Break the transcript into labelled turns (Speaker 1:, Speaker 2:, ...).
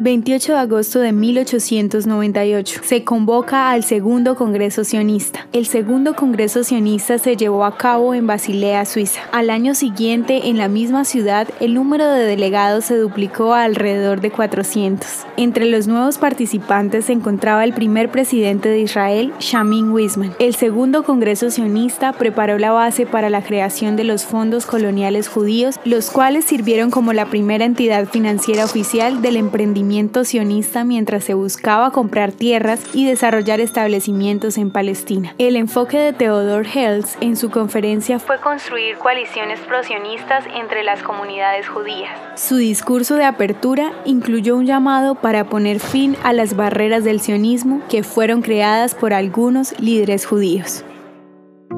Speaker 1: 28 de agosto de 1898. Se convoca al Segundo Congreso Sionista. El Segundo Congreso Sionista se llevó a cabo en Basilea, Suiza. Al año siguiente, en la misma ciudad, el número de delegados se duplicó a alrededor de 400. Entre los nuevos participantes se encontraba el primer presidente de Israel, Shamin Weizmann. El Segundo Congreso Sionista preparó la base para la creación de los fondos coloniales judíos, los cuales sirvieron como la primera entidad financiera oficial del emprendimiento sionista mientras se buscaba comprar tierras y desarrollar establecimientos en Palestina. El enfoque de Theodore Herzl en su conferencia fue construir coaliciones prosionistas entre las comunidades judías. Su discurso de apertura incluyó un llamado para poner fin a las barreras del sionismo que fueron creadas por algunos líderes judíos.